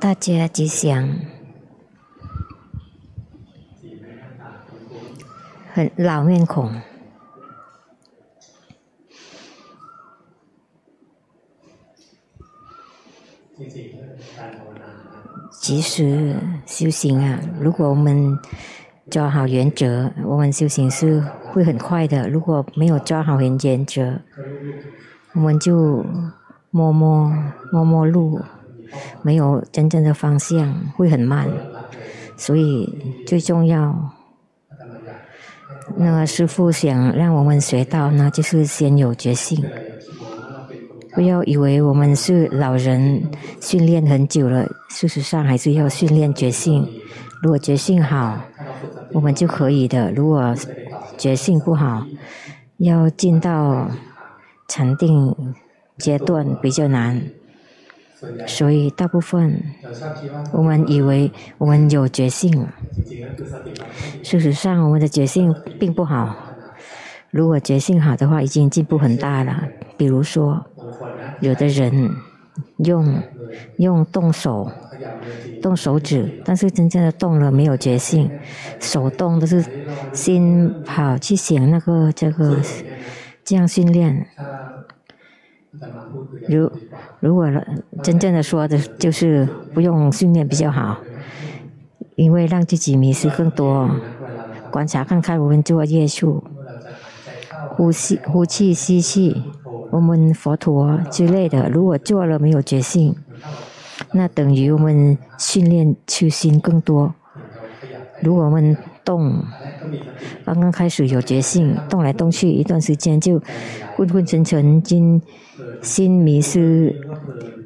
大家吉祥，很老面孔。其实修行啊，如果我们抓好原则，我们修行是会很快的。如果没有抓好原则，我们就摸摸摸摸路，没有真正的方向，会很慢。所以最重要，那个师傅想让我们学到呢，就是先有决心。不要以为我们是老人训练很久了，事实上还是要训练决心。如果决心好，我们就可以的；如果决心不好，要进到禅定阶段比较难。所以大部分我们以为我们有决心，事实上我们的决心并不好。如果决心好的话，已经进步很大了。比如说。有的人用用动手动手指，但是真正的动了没有决心，手动都是心跑去想那个这个这样训练。如如果真正的说的就是不用训练比较好，因为让自己迷失更多。观察看看我们做业数，呼吸呼气吸气。我们佛陀之类的，如果做了没有决心，那等于我们训练修心更多。如果我们动，刚刚开始有决心，动来动去一段时间就昏昏沉沉，心心迷失，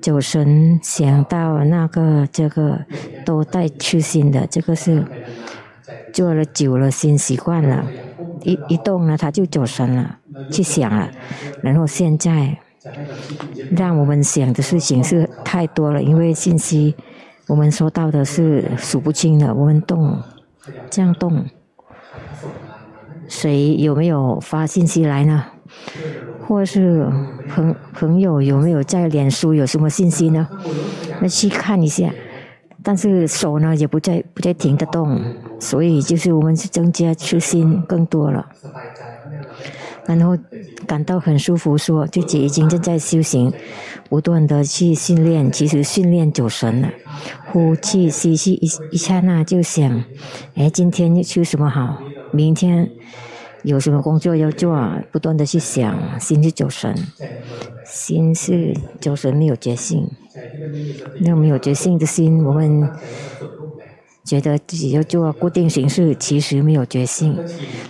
走神，想到那个这个都带去心的，这个是做了久了，心习惯了。一一动呢，他就走神了，去想了，然后现在让我们想的事情是太多了，因为信息我们收到的是数不清的。我们动，这样动，谁有没有发信息来呢？或是朋朋友有没有在脸书有什么信息呢？那去看一下。但是手呢也不再不再停得动，所以就是我们是增加初心更多了，然后感到很舒服，说自己已经正在修行，不断的去训练，其实训练走神了，呼气吸气一一刹那就想，哎，今天要修什么好？明天有什么工作要做？不断的去想，心是走神，心是走神，没有决心。那没有决心的心，我们觉得自己要做固定形式，其实没有决心，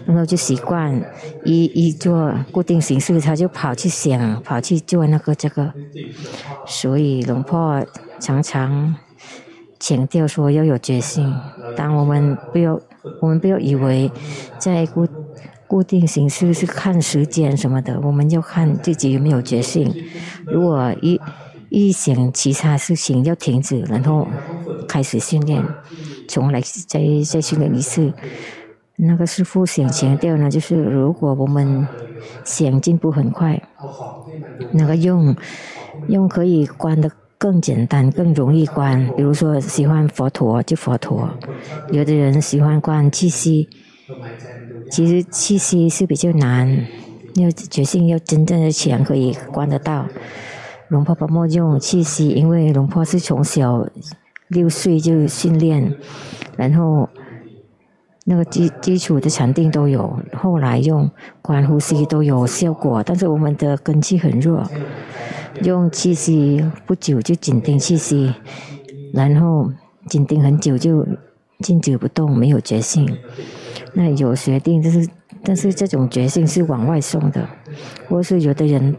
然后就习惯一一做固定形式，他就跑去想，跑去做那个这个。所以龙婆常常强调说要有决心。当我们不要，我们不要以为在固固定形式是看时间什么的，我们要看自己有没有决心。如果一一想其他事情要停止，然后开始训练，从来再再训练一次。那个师傅想强调呢，就是如果我们想进步很快，那个用用可以关得更简单、更容易关。比如说喜欢佛陀就佛陀，有的人喜欢关气息，其实气息是比较难，要决心要真正的强可以关得到。龙婆婆莫用气息，因为龙婆是从小六岁就训练，然后那个基基础的禅定都有，后来用观呼吸都有效果。但是我们的根气很弱，用气息不久就紧盯气息，然后紧盯很久就静止不动，没有决心。那有决定，就是但是这种决心是往外送的，或是有的人。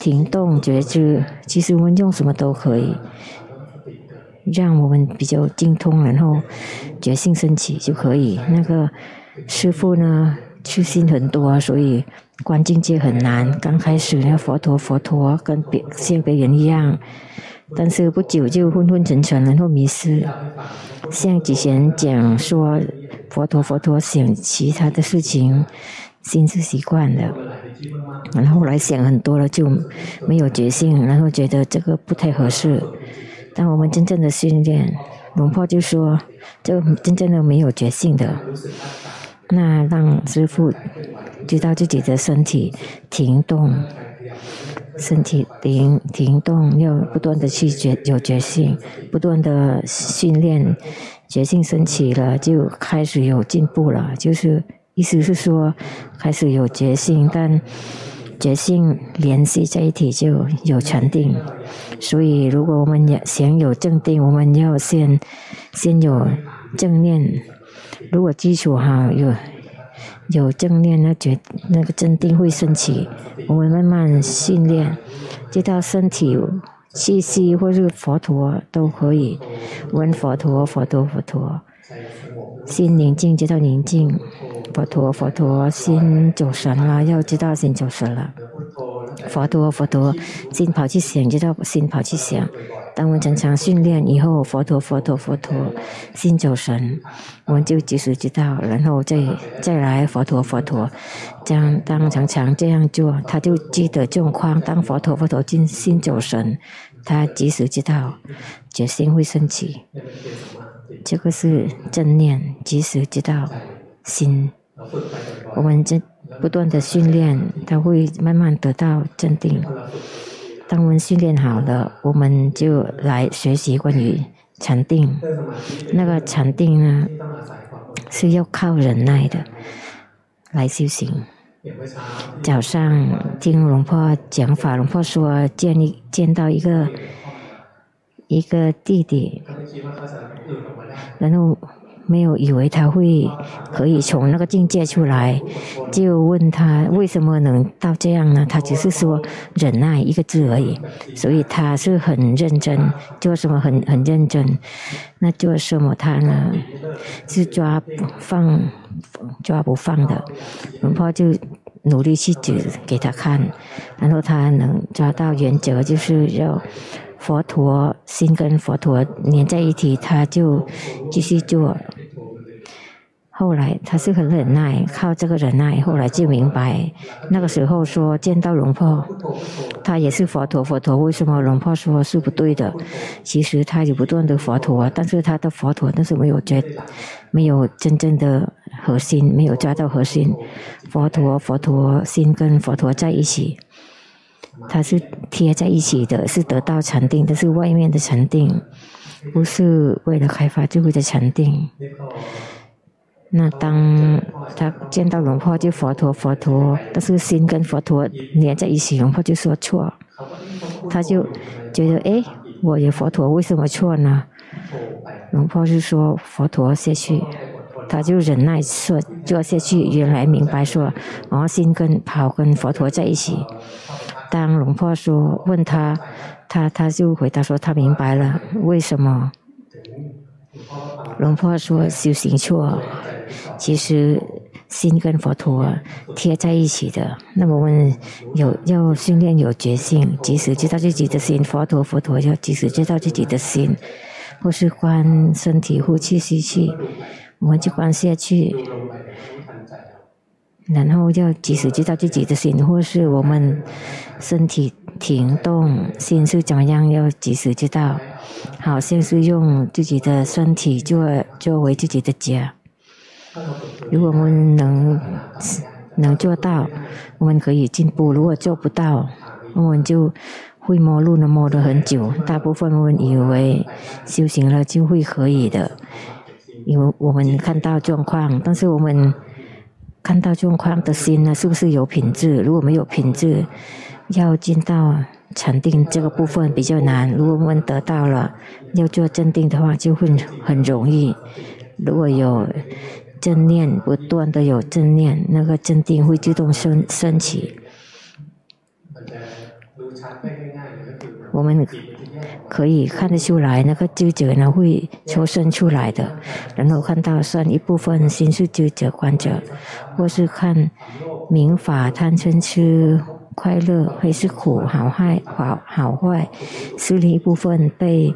停动觉知，其实我们用什么都可以，让我们比较精通，然后决心升起就可以。那个师傅呢，痴心很多，所以观境界很难。刚开始呢，佛陀佛陀跟别像别人一样，但是不久就昏昏沉沉，然后迷失。像之前讲说，佛陀佛陀想其他的事情，心是习惯的。然后后来想很多了，就没有决心，然后觉得这个不太合适，当我们真正的训练，龙婆就说，就真正的没有觉性的，那让师父知道自己的身体停动，身体停停动，要不断的去觉有觉性，不断的训练，觉性升起了，就开始有进步了，就是意思是说，开始有觉性，但。觉性联系在一起就有禅定，所以如果我们要想有正定，我们要先先有正念。如果基础好有有正念，那觉那个正定会升起。我们慢慢训练，直到身体气息或是佛陀都可以闻佛陀，佛陀，佛陀，心宁静，直到宁静。佛陀，佛陀，心走神了，要知道心走神了。佛陀，佛陀，心跑去想，知道心跑去想。当我们常常训练以后，佛陀，佛陀，佛陀，心走神，我们就及时知道，然后再再来佛陀，佛陀，这样当常常这样做，他就记得状况。当佛陀，佛陀，心心走神，他及时知道，决心会升起。这个是正念，及时知道心。我们这不断的训练，他会慢慢得到镇定。当我们训练好了，我们就来学习关于禅定。那个禅定呢，是要靠忍耐的来修行。早上听龙婆讲法，龙婆说见一见到一个一个弟弟，然后。没有以为他会可以从那个境界出来，就问他为什么能到这样呢？他只是说忍耐一个字而已，所以他是很认真，做什么很很认真。那做什么他呢？是抓不放，抓不放的。龙婆就努力去指给他看，然后他能抓到原则，就是要佛陀心跟佛陀连在一起，他就继续做。后来他是很忍耐，靠这个忍耐，后来就明白，那个时候说见到龙婆，他也是佛陀，佛陀为什么龙婆说是不对的？其实他有不断的佛陀，但是他的佛陀但是没有觉，没有真正的核心，没有抓到核心。佛陀，佛陀心跟佛陀在一起，他是贴在一起的，是得到禅定，但是外面的禅定，不是为了开发智慧的禅定。那当他见到龙婆就佛陀佛陀，但是心跟佛陀连在一起，龙婆就说错，他就觉得哎，我有佛陀为什么错呢？龙婆就说佛陀下去，他就忍耐说做下去，原来明白说，然后心跟跑跟佛陀在一起。当龙婆说问他，他他就回答说他明白了为什么。龙婆说修行错。其实心跟佛陀贴在一起的。那么我们有要训练有觉性，即使知道自己的心，佛陀佛陀要即使知道自己的心，或是观身体呼气吸气，我们就观下去。然后要即使知道自己的心，或是我们身体停动，心是怎么样，要及时知道，好像是用自己的身体作作为自己的家。如果我们能能做到，我们可以进步；如果做不到，我们就会摸路，能摸得很久。大部分我们以为修行了就会可以的，因为我们看到状况，但是我们看到状况的心呢，是不是有品质？如果没有品质，要进到禅定这个部分比较难。如果我们得到了，要做正定的话，就会很容易。如果有。正念不断的有正念，那个正定会自动升升起。我们可以看得出来，那个纠结呢会抽身出来的，然后看到算一部分心是纠结观者，或是看明法贪嗔痴快乐还是苦好坏好好坏，是另一部分被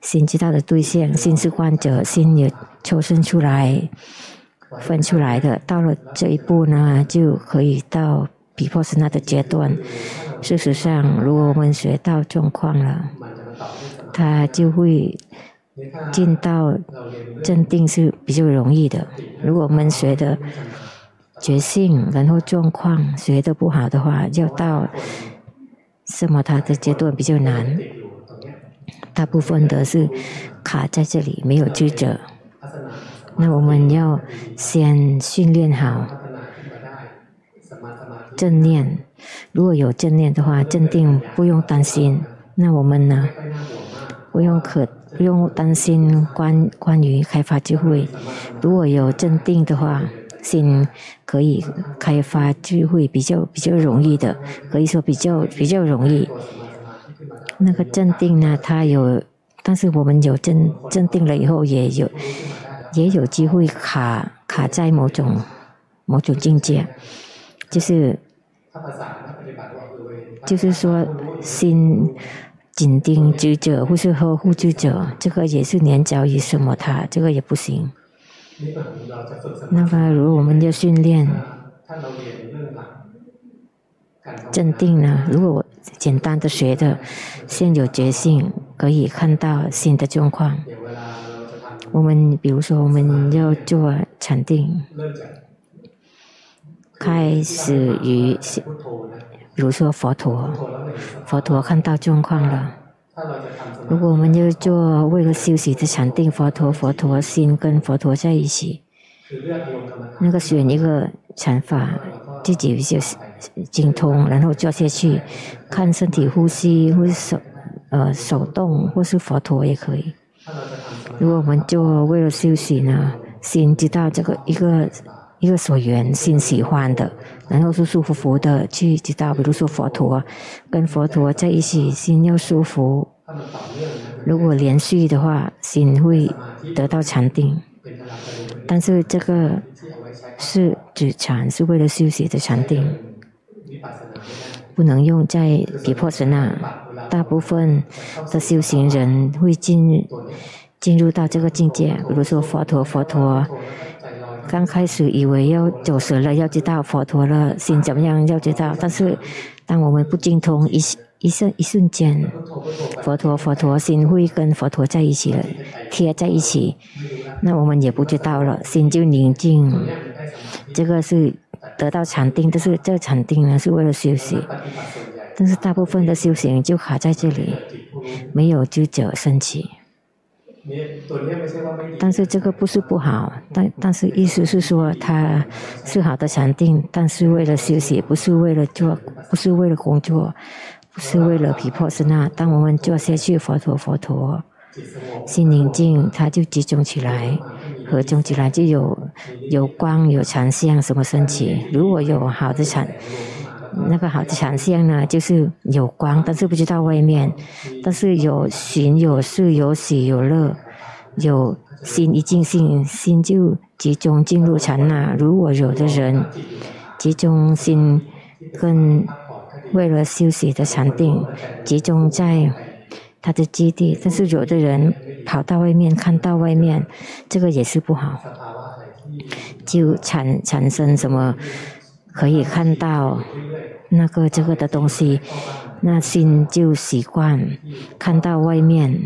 心知道的对象，心是观者，心也抽身出来。分出来的，到了这一步呢，就可以到毗婆舍那的阶段。事实上，如果我们学到状况了，他就会进到镇定是比较容易的。如果我们学的觉性，然后状况学的不好的话，要到什么他的阶段比较难。大部分的是卡在这里，没有知者。那我们要先训练好正念。如果有正念的话，镇定不用担心。那我们呢？不用可不用担心关关于开发智慧。如果有镇定的话，心可以开发智慧，比较比较容易的，可以说比较比较容易。那个镇定呢，它有，但是我们有镇镇定了以后，也有也有机会卡卡在某种某种境界，就是。就是说，心紧盯知者或是呵护知者，这个也是黏着于什么他，这个也不行。那么，如果我们要训练镇定呢？如果我简单的学的，先有觉性，可以看到新的状况。我们比如说，我们要做禅定。开始于，比如说佛陀，佛陀看到状况了。如果我们要做为了修习的禅定，佛陀，佛陀心跟佛陀在一起，那个选一个禅法，自己就精通，然后做下去，看身体呼吸，或是手呃手动，或是佛陀也可以。如果我们做为了修习呢，心知道这个一个。一个所缘心喜欢的，然后舒舒服服的去知道，比如说佛陀，跟佛陀在一起，心要舒服。如果连续的话，心会得到禅定。但是这个是止禅，是为了修习的禅定，不能用在毗婆舍那。大部分的修行人会进进入到这个境界，比如说佛陀，佛陀。刚开始以为要走神了，要知道佛陀了，心怎么样要知道。但是，当我们不精通，一一瞬一瞬间，佛陀佛陀心会跟佛陀在一起了，贴在一起，那我们也不知道了，心就宁静。这个是得到禅定，但是这禅定呢是为了休息。但是大部分的修行就卡在这里，没有知者升起。但是这个不是不好，但但是意思是说，它是好的禅定，但是为了休息，不是为了做，不是为了工作，不是为了皮婆是那。当我们做下去，佛陀佛陀，心宁静，它就集中起来，合中起来就有有光有禅相什么升起。如果有好的禅。那个好的禅相呢，就是有光，但是不知道外面，但是有寻有识有喜有乐，有心一静心，心就集中进入禅那。如果有的人集中心跟为了休息的禅定，集中在他的基地，但是有的人跑到外面看到外面，这个也是不好，就产产生什么可以看到。那个这个的东西，那心就习惯看到外面。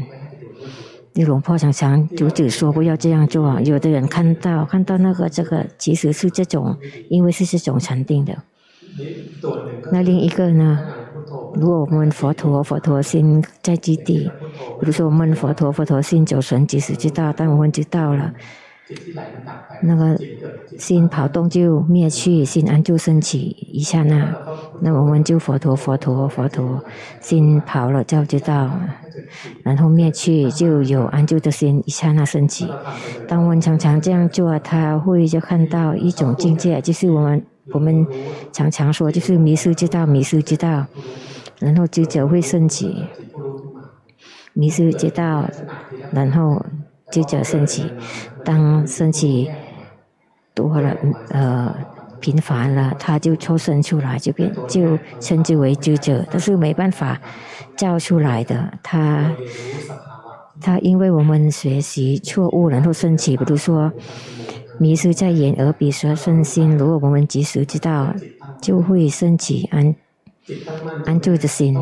那龙婆常常阻止说不要这样做。有的人看到看到那个这个，其实是这种，因为是这种禅定的。那另一个呢？如果我们佛陀佛陀心在基地，比如说我们佛陀佛陀心走神，即使知道，但我们知道了。那个心跑动就灭去，心安住升起一刹那，那我们就佛陀佛陀佛陀，心跑了就知道，然后灭去就有安住的心一刹那升起。当我们常常这样做，他会就看到一种境界，就是我们我们常常说，就是迷失知道，迷失知道，然后知者会升起，迷失知道，然后。知者升起，当升起多了，呃，频繁了，他就抽身出来，就变就称之为知者，但是没办法教出来的。他他因为我们学习错误，然后升起，比如说迷失在眼耳鼻舌身心，如果我们及时知道，就会升起安安住的心。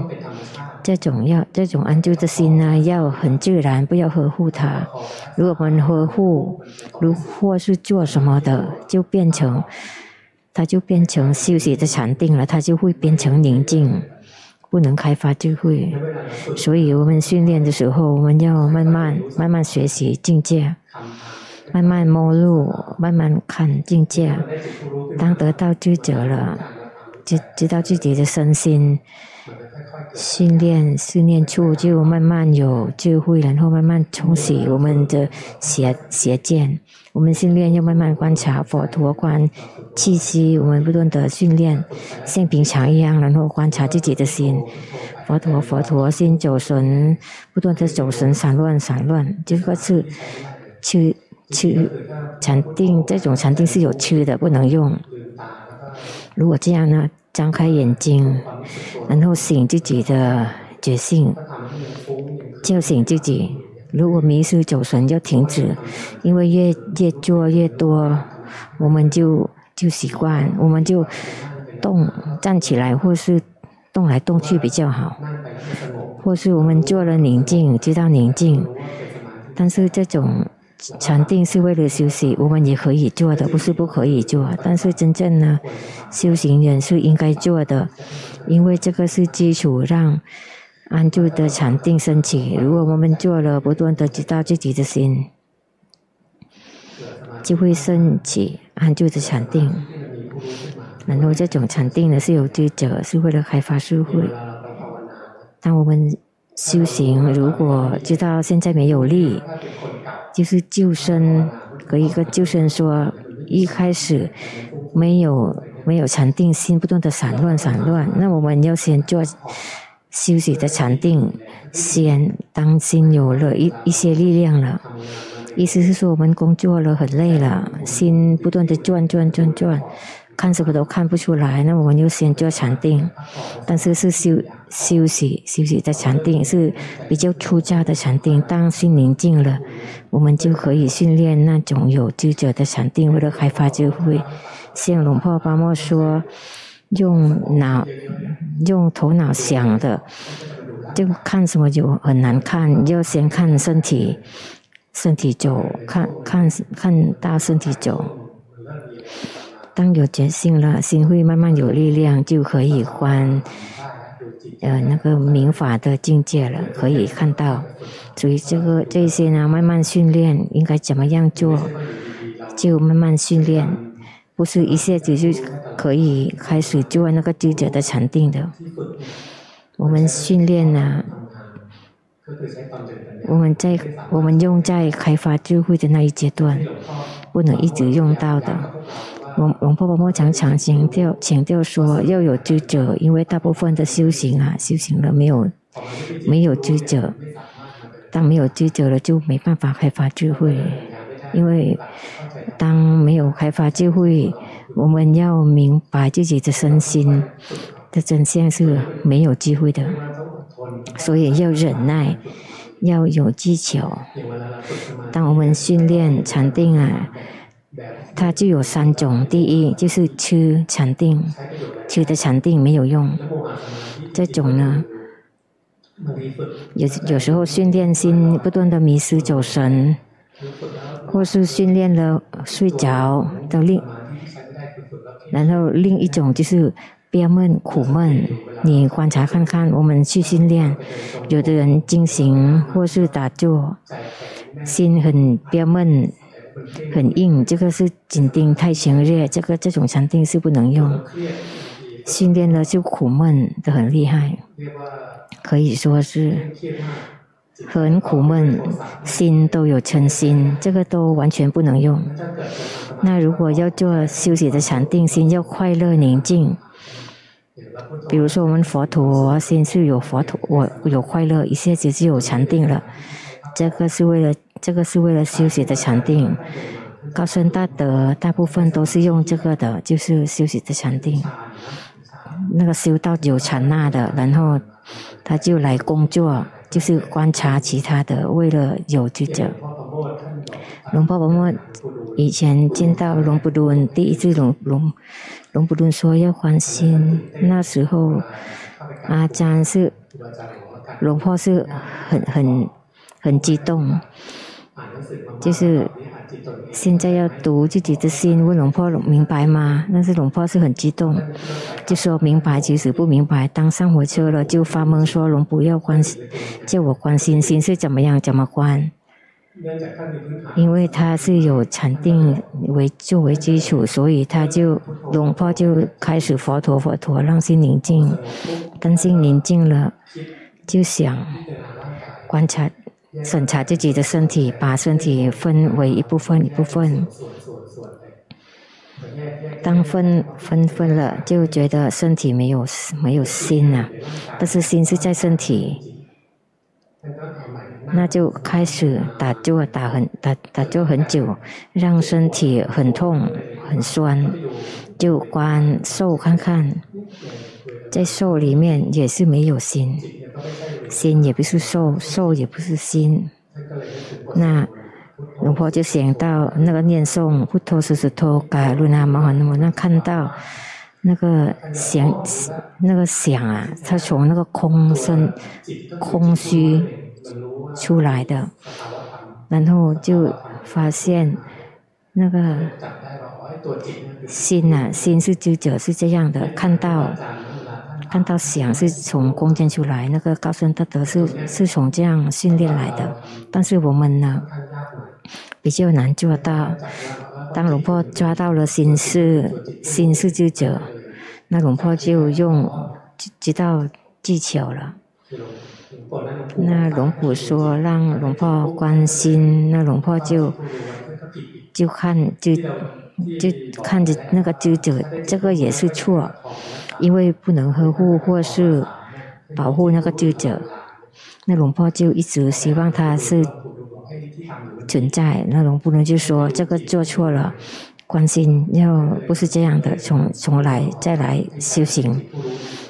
这种要这种安住的心呢，要很自然，不要呵护它。如果我们呵护，如或是做什么的，就变成，它就变成休息的禅定了，它就会变成宁静，不能开发智慧。所以我们训练的时候，我们要慢慢慢慢学习境界，慢慢摸入，慢慢看境界。当得到知觉了，知知道自己的身心。训练训练处就慢慢有智慧，然后慢慢冲洗我们的邪邪见。我们训练要慢慢观察佛陀观气息，我们不断的训练，像平常一样，然后观察自己的心。佛陀佛陀心走神，不断的走神散乱散乱，这个是去去禅定，这种禅定是有吃的，不能用。如果这样呢？张开眼睛，然后醒自己的觉性，叫醒自己。如果迷失走神，就停止，因为越越做越多，我们就就习惯，我们就动站起来，或是动来动去比较好，或是我们做了宁静，知道宁静，但是这种。禅定是为了休息，我们也可以做的，不是不可以做。但是真正呢，修行人是应该做的，因为这个是基础，让安住的禅定升起。如果我们做了，不断的知道自己的心，就会升起安住的禅定。然后这种禅定呢，是有智者，是为了开发智慧。当我们修行，如果知道现在没有力。就是救生，和一个救生说，一开始没有没有禅定心，不断的散乱散乱。那我们要先做休息的禅定，先当心有了一一些力量了。意思是说，我们工作了很累了，心不断的转转转转。看什么都看不出来，那我们就先做禅定，但是是修休息休息的禅定，是比较出家的禅定。当心宁静了，我们就可以训练那种有智者的禅定，为了开发智慧。像龙婆巴莫说，用脑用头脑想的，就看什么就很难看，要先看身体，身体走，看看看到身体走。当有决心了，心会慢慢有力量，就可以观，呃，那个明法的境界了，可以看到。所以这个这些呢，慢慢训练，应该怎么样做，就慢慢训练，不是一下子就可以开始做那个智者的禅定的。我们训练呢，我们在我们用在开发智慧的那一阶段，不能一直用到的。我龙婆婆婆常常强调强调说要有智者，因为大部分的修行啊，修行了没有没有智者，当没有智者了，就没办法开发智慧。因为当没有开发智慧，我们要明白自己的身心的真相是没有机会的，所以要忍耐，要有技巧。当我们训练禅定啊。它就有三种，第一就是吃禅定，吃的禅定没有用。这种呢，有有时候训练心不断的迷失走神，或是训练了睡着的另，然后另一种就是憋闷苦闷。你观察看看，我们去训练，有的人进行或是打坐，心很憋闷。很硬，这个是紧盯太强烈，这个这种禅定是不能用。训练了就苦闷的很厉害，可以说是很苦闷，心都有嗔心，这个都完全不能用。那如果要做休息的禅定，心要快乐宁静。比如说我们佛陀心是有佛陀，我有快乐，一下子就有禅定了。这个是为了。这个是为了休息的禅定，高僧大德大部分都是用这个的，就是休息的禅定。那个修道有禅那的，然后他就来工作，就是观察其他的，为了有这个。龙婆婆摩以前见到龙布顿，第一次龙龙龙布顿说要换心，那时候阿詹是。龙婆是很很很激动，就是现在要读自己的心，问龙婆明白吗？但是龙婆是很激动，就说明白，其实不明白。当上火车了，就发懵说龙不要关心，叫我关心心是怎么样，怎么关？因为他是有禅定为作为基础，所以他就龙婆就开始佛陀佛陀让心宁静，当心宁静了，就想观察审查自己的身体，把身体分为一部分一部分。当分分分了，就觉得身体没有没有心啊，但是心是在身体。那就开始打坐，打很打打坐很久，让身体很痛很酸，就观受看看，在受里面也是没有心，心也不是受，受也不是心。那龙婆就想到那个念诵不脱是是脱嘎噜那摩诃那么，那看到那个想那个想啊，他从那个空身空虚。出来的，然后就发现那个心啊，心是知者是这样的，看到看到想是从空间出来，那个高僧大德是是从这样训练来的，但是我们呢比较难做到。当龙婆抓到了心是心是知者，那龙婆就用知道技巧了。那龙婆说让龙婆关心，那龙婆就就看就就看着那个知者，这个也是错，因为不能呵护或是保护那个知者。那龙婆就一直希望他是存在，那龙不能就说这个做错了，关心要不是这样的，重重来再来修行。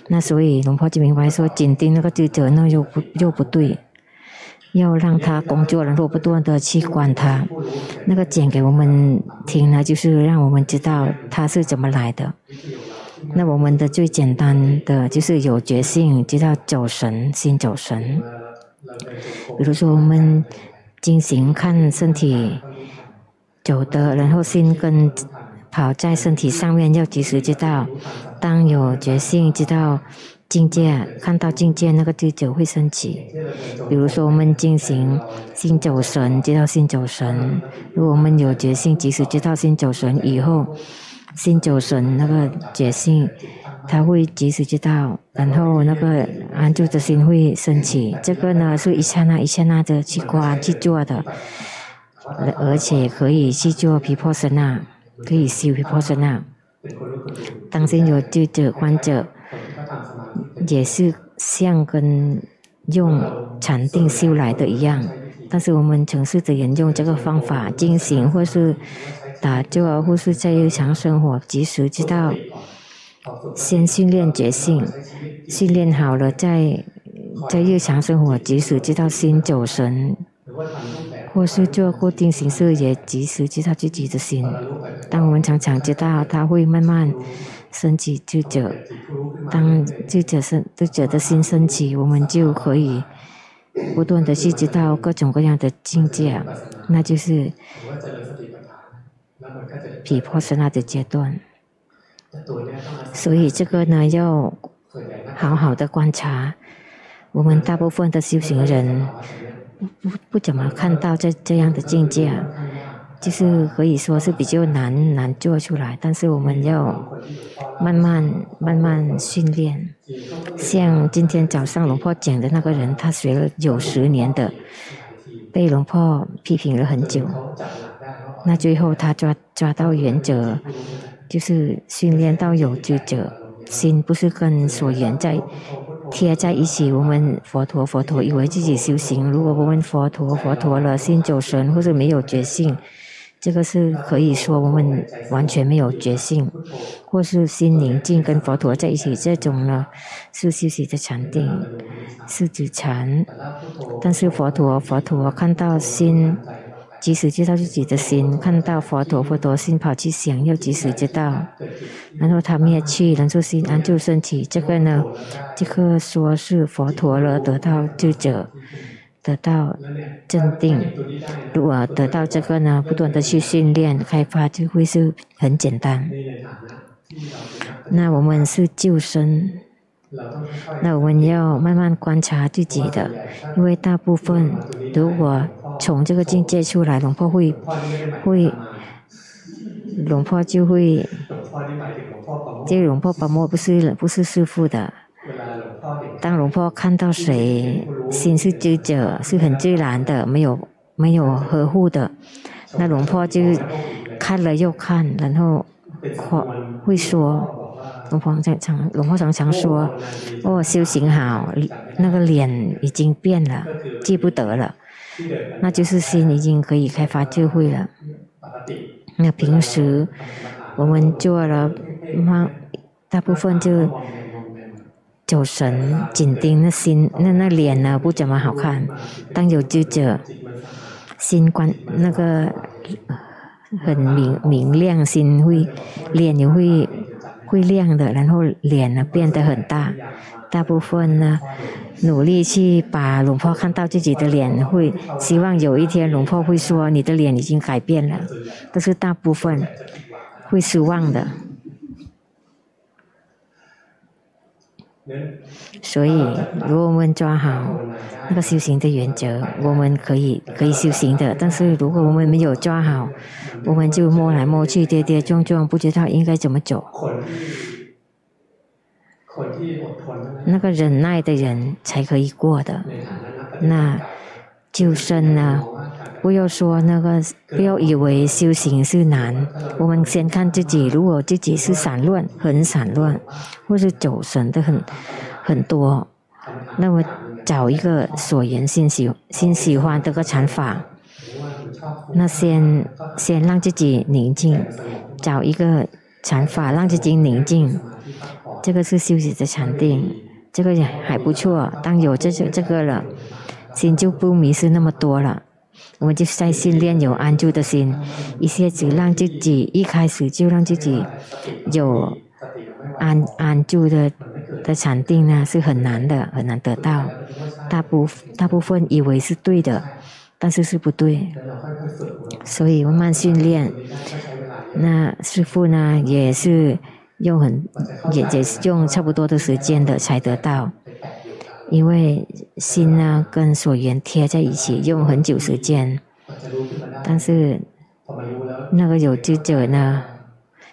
那所以龙婆就明白说，紧盯那个智者，那又不又不对，要让他工作，然后不断的去管他。那个讲给我们听呢，就是让我们知道他是怎么来的。那我们的最简单的就是有觉性，知道走神，心走神。比如说我们进行看身体走的，然后心跟跑在身体上面，要及时知道。当有觉性，知道境界，看到境界，那个知觉会升起。比如说，我们进行心走神，知道心走神。如果我们有觉性，即使知道心走神以后，心走神那个觉性，他会及时知道，然后那个安住的心会升起。这个呢，是一刹那一刹那的去观去做的，而且可以去做毗婆舍那，可以修毗婆舍那。当心有智者观者，也是像跟用禅定修来的一样。但是我们城市的人用这个方法进行，或是打坐，或是在日常生活，及时知道，先训练觉性，训练好了，再在日常生活，及时知道心走神。或是做固定形式，也及时知道自己的心。当我们常常知道，它会慢慢升起智者。当智者升智者的心升起，我们就可以不断的去知道各种各样的境界，那就是毗婆舍那的阶段。所以这个呢，要好好的观察。我们大部分的修行人。不不怎么看到这这样的境界，就是可以说是比较难难做出来。但是我们要慢慢慢慢训练。像今天早上龙婆讲的那个人，他学了有十年的，被龙婆批评了很久。那最后他抓抓到原则，就是训练到有知者，心不是跟所缘在。贴在一起，我们佛陀佛陀以为自己修行。如果我们佛陀佛陀了，心走神或者没有觉性，这个是可以说我们完全没有觉性，或是心宁静跟佛陀在一起，这种呢是修习的禅定，是指禅。但是佛陀佛陀看到心及时知道自己的心，看到佛陀，佛陀心跑去想要及时知道，然后他灭去，然后心安住身体。这个呢，这个说是佛陀了，得到智者，得到镇定。如果得到这个呢，不断的去训练开发，就会是很简单。那我们是救生。那我们要慢慢观察自己的，因为大部分如果从这个境界出来，龙婆会会，龙婆就会，这个龙婆把摸不是不是师父的。当龙婆看到谁心是智者，是很自然的，没有没有呵护的，那龙婆就看了又看，然后会说。龙婆常常，龙婆常常说：“哦，修行好，那个脸已经变了，记不得了，那就是心已经可以开发智慧了。那平时我们做了，大部分就走神，紧盯那心，那那脸呢不怎么好看。当有智者，心观那个很明明亮，心会脸也会。”会亮的，然后脸呢变得很大，大部分呢努力去把龙婆看到自己的脸，会希望有一天龙婆会说你的脸已经改变了，但是大部分会失望的。所以，如果我们抓好那个修行的原则，我们可以可以修行的。但是，如果我们没有抓好，我们就摸来摸去，跌跌撞撞，不知道应该怎么走。那个忍耐的人才可以过的。那就生呢？不要说那个，不要以为修行是难。我们先看自己，如果自己是散乱，很散乱，或是走神的很很多，那么找一个所缘心喜心喜欢这个禅法，那先先让自己宁静，找一个禅法让自己宁静，这个是修习的禅定，这个也还不错。当有这这这个了，心就不迷失那么多了。我们就在训练有安住的心，一些只让自己一开始就让自己有安安住的的禅定呢，是很难的，很难得到。大部大部分以为是对的，但是是不对，所以慢慢训练。那师傅呢，也是用很也也是用差不多的时间的才得到。因为心呢跟所缘贴在一起，用很久时间，但是那个有知者呢，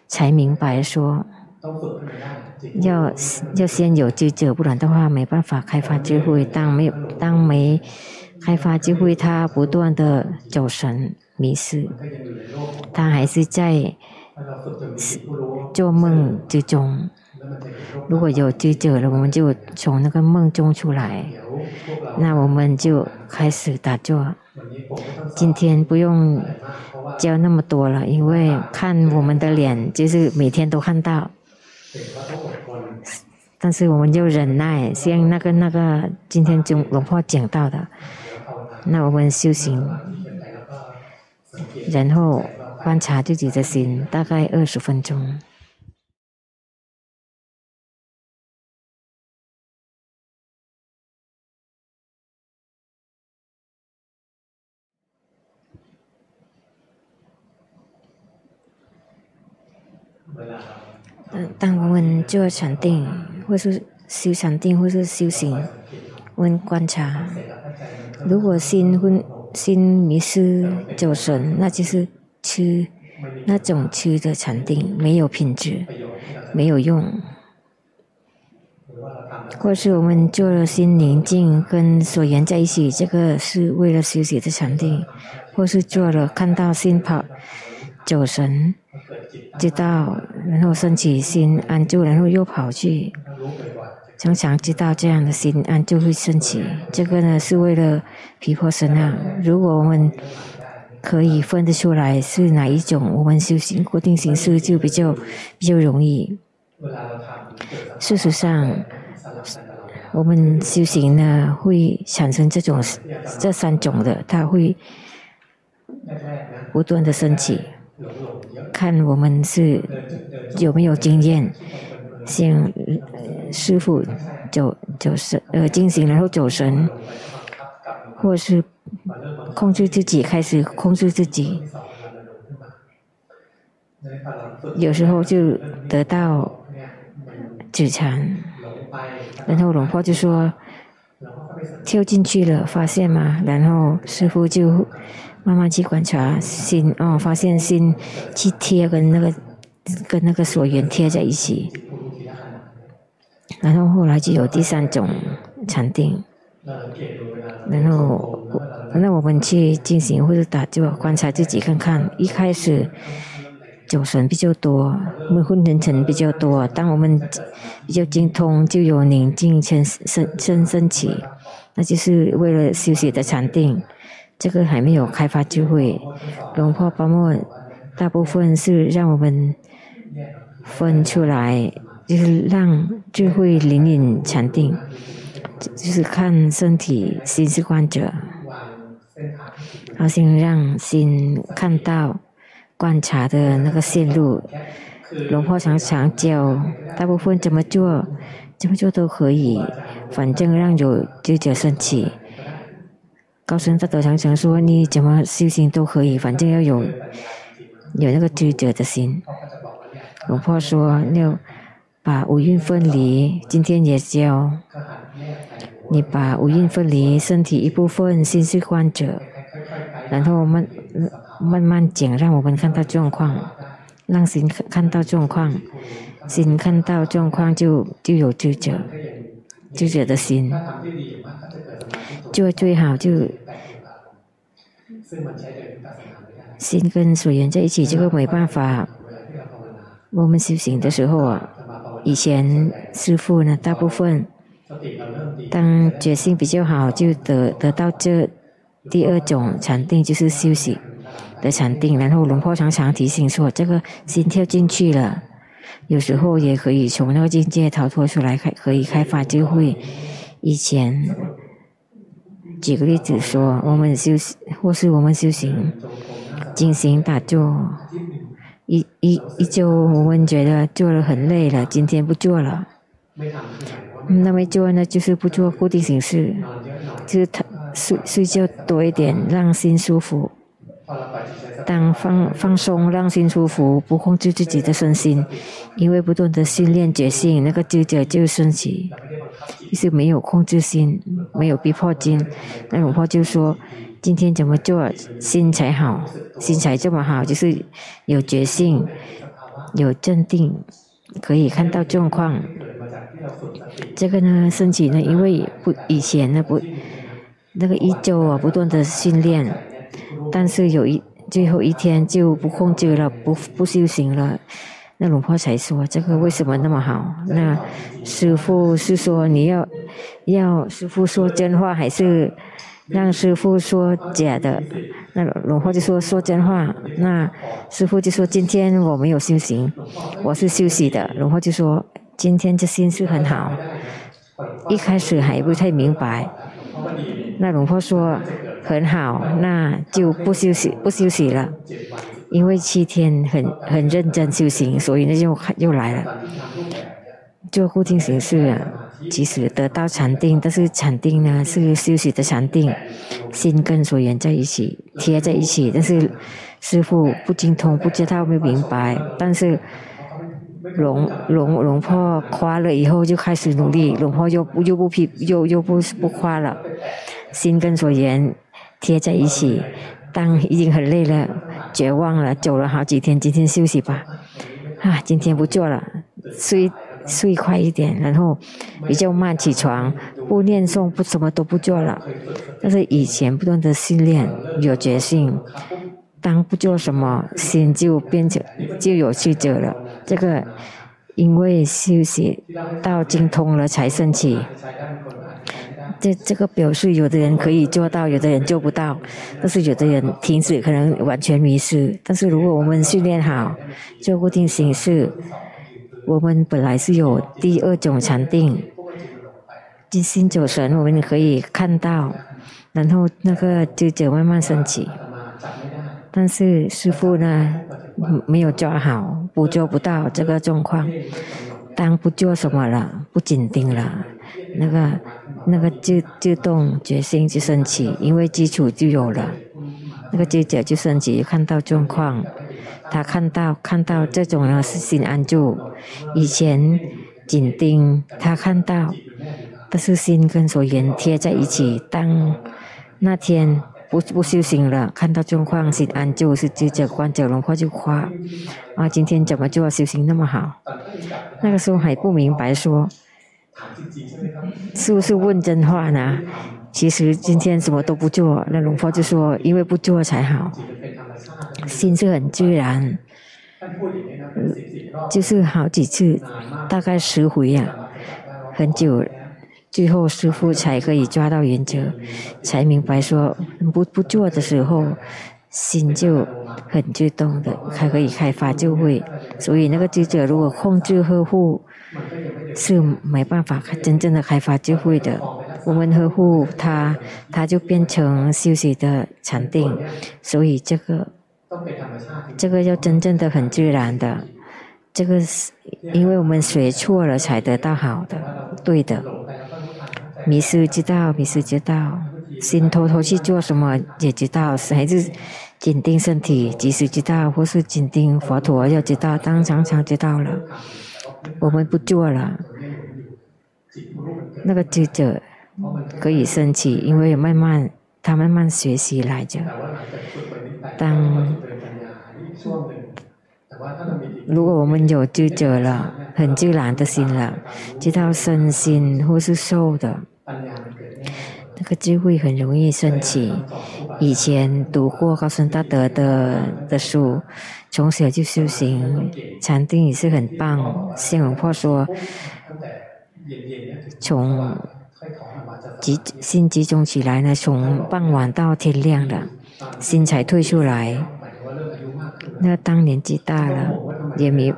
才明白说，要要先有知者，不然的话没办法开发智慧。当没有当没开发智慧，他不断的走神迷失，他还是在做梦之中。如果有追者了，我们就从那个梦中出来，那我们就开始打坐。今天不用教那么多了，因为看我们的脸就是每天都看到，但是我们就忍耐，像那个那个今天中龙婆讲到的，那我们修行，然后观察自己的心，大概二十分钟。但，当我们做禅定，或是修禅定，或是修行，我们观察，如果心昏、心迷失、走神，那就是痴，那种痴的禅定没有品质，没有用。或是我们做了心宁静，跟所缘在一起，这个是为了修习的禅定，或是做了看到心跑。走神，知道，然后升起心安住，然后又跑去，常常知道这样的心安就会升起。这个呢是为了皮婆神啊。如果我们可以分得出来是哪一种，我们修行固定形式就比较比较容易。事实上，我们修行呢会产生这种这三种的，它会。不断的升起，看我们是有没有经验，像师傅走走神呃进行，然后走神，或是控制自己，开始控制自己，有时候就得到止禅，然后龙婆就说。跳进去了，发现嘛，然后师傅就慢慢去观察心，哦，发现心去贴跟那个跟那个所缘贴在一起，然后后来就有第三种禅定，然后那我们去进行或者打坐观察自己看看，一开始走神比较多，我们昏沉沉比较多，当我们比较精通，就有宁静生生生升起。那就是为了休息的禅定，这个还没有开发智慧。龙婆巴末大部分是让我们分出来，就是让智慧灵敏禅定，就是看身体心是观者，然后先让心看到观察的那个线路。龙婆常常教大部分怎么做，怎么做都可以。反正让有知觉升起，高僧大德常常说，你怎么修行都可以，反正要有有那个知觉的心。龙婆说，要把五蕴分离，今天也教你把五蕴分离，身体一部分，心是观者，然后慢慢慢讲，让我们看到状况，让心看到状况，心看到状况就就有知觉。就觉得心，就最好就心跟所缘在一起，这个没办法。我们修行的时候啊，以前师父呢，大部分当觉性比较好，就得得到这第二种禅定，就是休息的禅定。然后龙婆常常提醒说，这个心跳进去了。有时候也可以从那个境界逃脱出来，开可以开发智慧。以前举个例子说，我们修行或是我们修行进行打坐，一一一周我们觉得做了很累了，今天不做了。那么做呢，就是不做固定形式，就是他睡睡觉多一点，让心舒服。当放放松，让心舒服，不控制自己的身心，因为不断的训练觉性，那个知觉就升起。就是没有控制心，没有逼迫心。那龙婆就说：今天怎么做，心才好，心才这么好，就是有觉性，有镇定，可以看到状况。这个呢，升起呢，因为不以前呢不那个一周啊，不断的训练，但是有一。最后一天就不控制了，不不修行了。那龙婆才说：“这个为什么那么好？”那师傅是说你要要师傅说真话，还是让师傅说假的？那龙婆就说说真话。那师傅就说：“今天我没有修行，我是休息的。”龙婆就说：“今天这心是很好。”一开始还不太明白。那龙婆说。很好，那就不休息，不休息了，因为七天很很认真修行，所以那就又来了。做固定形式，即使得到禅定，但是禅定呢是休息的禅定，心跟所缘在一起，贴在一起。但是师傅不精通，不知道，没明白。但是龙龙龙婆夸了以后，就开始努力。龙婆又又不批，又又不不夸了，心跟所缘。贴在一起，当已经很累了，绝望了，走了好几天，今天休息吧，啊，今天不做了，睡睡快一点，然后比较慢起床，不念诵，不什么都不做了。但是以前不断的训练，有决心，当不做什么，心就变成就有智者了。这个因为休息到精通了才升起。这这个表示，有的人可以做到，有的人做不到。但是有的人停止，可能完全迷失。但是如果我们训练好，做固定形式，我们本来是有第二种禅定，静心走神，我们可以看到，然后那个就就慢慢升起。但是师傅呢，没有抓好，捕捉不到这个状况。当不做什么了，不紧盯了，那个那个就自动决心就升起，因为基础就有了，那个觉者就升起，看到状况，他看到看到这种呢是心安住，以前紧盯他看到，但是心跟所缘贴在一起，当那天。不不修行了，看到状况心安住，是智者观者，龙婆就夸啊，今天怎么就要修行那么好？那个时候还不明白说，是不是问真话呢？其实今天什么都不做，那龙婆就说，因为不做才好，心是很自然，就是好几次，大概十回呀、啊，很久。最后师傅才可以抓到原则，才明白说不不做的时候，心就很自动的，还可以开发智慧。所以那个记者如果控制呵护，是没办法真正的开发智慧的。我们呵护他，他就变成休息的禅定。所以这个这个要真正的很自然的，这个是因为我们学错了才得到好的，对的。迷失知道，迷失知道，心偷偷去做什么也知道，还是紧盯身体，及时知道，或是紧盯佛陀要知道，当常常知道了，我们不做了，那个智者可以升起，因为慢慢他慢慢学习来着。当如果我们有智者了，很自然的心了，知道身心或是受的。那个智慧很容易升起。以前读过高僧大德的的书，从小就修行，禅定也是很棒。像龙婆说，从集心集中起来呢，从傍晚到天亮的，心才退出来。那当年纪大了，也没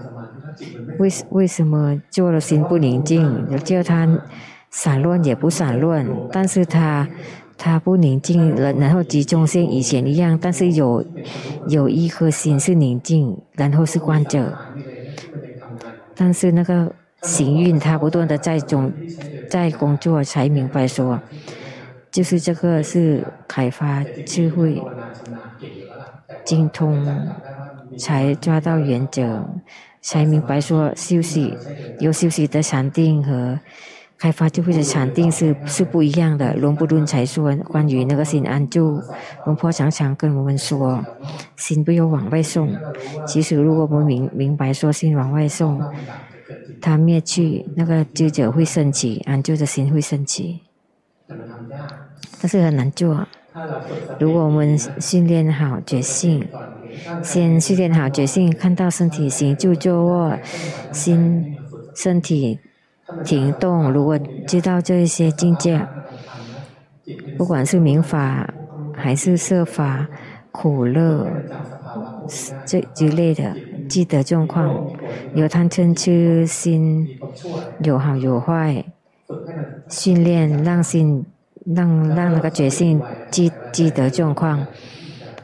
为为什么做了心不宁静，叫他。散乱也不散乱，但是他他不宁静了，然后集中像以前一样，但是有有一颗心是宁静，然后是观者，但是那个行运他不断的在中在工作，才明白说，就是这个是开发智慧精通，才抓到原则，才明白说休息有休息的禅定和。开发智慧的禅定是是不一样的。龙布顿才说关于那个心安住，龙婆常常跟我们说，心不要往外送。其实如果我们明明白说心往外送，它灭去，那个智者会升起，安住的心会升起。但是很难做。如果我们训练好觉性，先训练好觉性，看到身体行住坐卧，心身体。停动，如果知道这些境界，不管是明法还是色法、苦乐这之类的，记得状况，有贪嗔痴心，有好有坏，训练让心让让那个觉性记记得状况，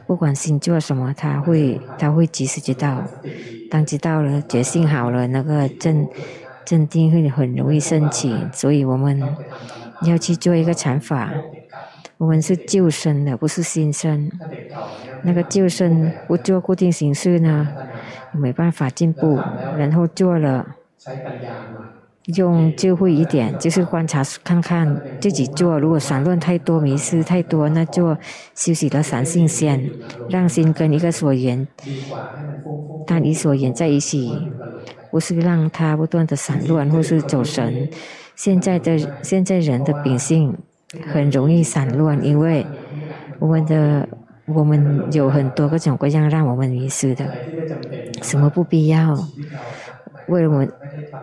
不管心做什么，他会他会及时知道，当知道了觉性好了，那个正。镇定会很容易升起，所以我们要去做一个禅法。我们是救生的，不是新生。那个救生不做固定形式呢，没办法进步。然后做了，用智慧一点，就是观察看看自己做。如果散乱太多、迷失太多，那就休息了散性先，让心跟一个所缘，但一所缘在一起。不是让他不断的散乱或是走神，现在的现在人的秉性很容易散乱，因为我们的我们有很多各种各样让我们迷失的，什么不必要，为我们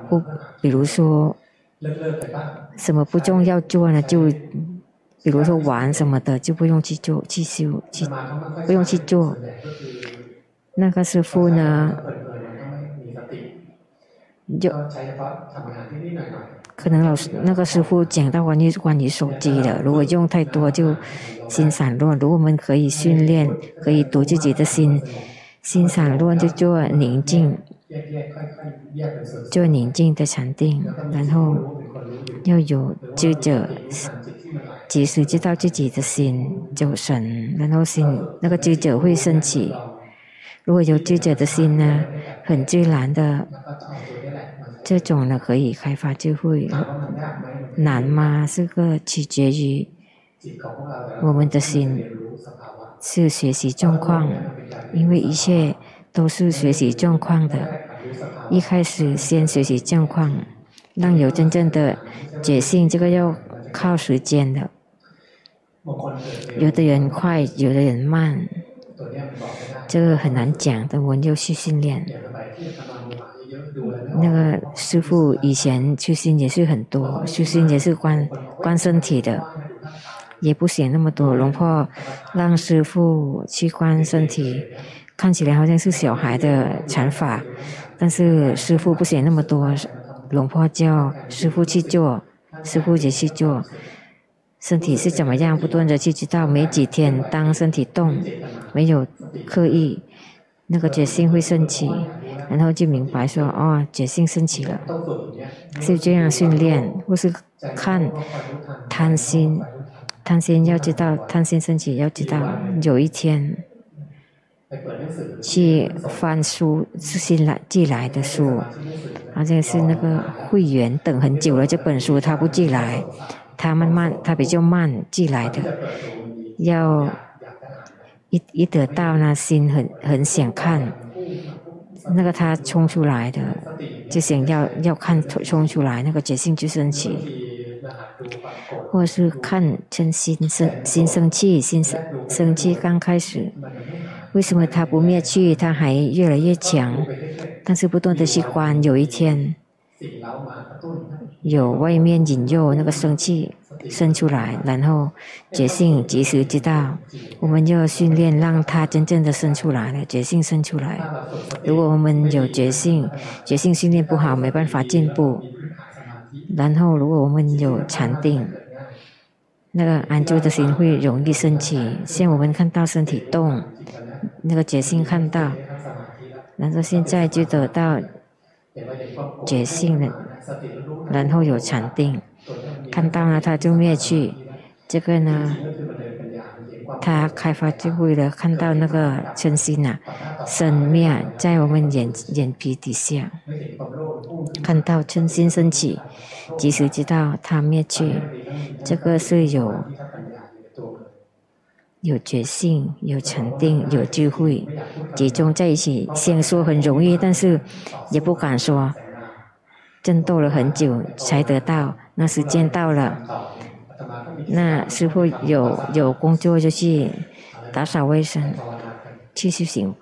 不，比如说什么不重要做呢？就比如说玩什么的，就不用去做去修去，不用去做。那个师傅呢？就可能老师那个师傅讲到关于关于手机的，如果用太多就心散乱。如果我们可以训练，可以读自己的心，心散乱就做宁静，做宁静的禅定，然后要有知者，及时知道自己的心就神，然后心那个知者会升起。如果有智者的心呢，很自然的，这种呢可以开发智慧，难吗？这个取决于我们的心是学习状况，因为一切都是学习状况的。一开始先学习状况，让有真正的觉性，这个要靠时间的。有的人快，有的人慢。这个很难讲的，我们就去训练。那个师傅以前修心也是很多，修心也是关关身体的，也不写那么多。龙婆让师傅去关身体，看起来好像是小孩的禅法，但是师傅不写那么多。龙婆叫师傅去做，师傅也去做。身体是怎么样？不断的去知道，没几天，当身体动，没有刻意，那个决心会升起，然后就明白说，哦，觉性升起了，是这样训练，或是看贪心，贪心要知道，贪心升起要知道，有一天去翻书是新来寄来的书，好像是那个会员等很久了，这本书他不寄来。他慢慢，他比较慢寄来的，要一一得到呢，心很很想看，那个他冲出来的，就想要要看冲出来，那个决心就升起，或是看真心生心生气，心生生气刚开始，为什么他不灭去，他还越来越强，但是不断的去观，有一天。有外面引诱那个生气生出来，然后觉性及时知道，我们要训练让它真正的生出来了，觉性生出来。如果我们有觉性，觉性训练不好，没办法进步。然后如果我们有禅定，那个安住的心会容易升起。像我们看到身体动，那个觉性看到，然后现在就得到。觉性的，然后有禅定，看到了他就灭去，这个呢，他开发智慧了，看到那个嗔心啊，生灭在我们眼眼皮底下，看到嗔心升起，即使知道他灭去，这个是有。有决心，有禅定，有智慧，集中在一起。想说很容易，但是也不敢说。争斗了很久才得到，那时间到了，那师傅有有工作就去打扫卫生，去修行。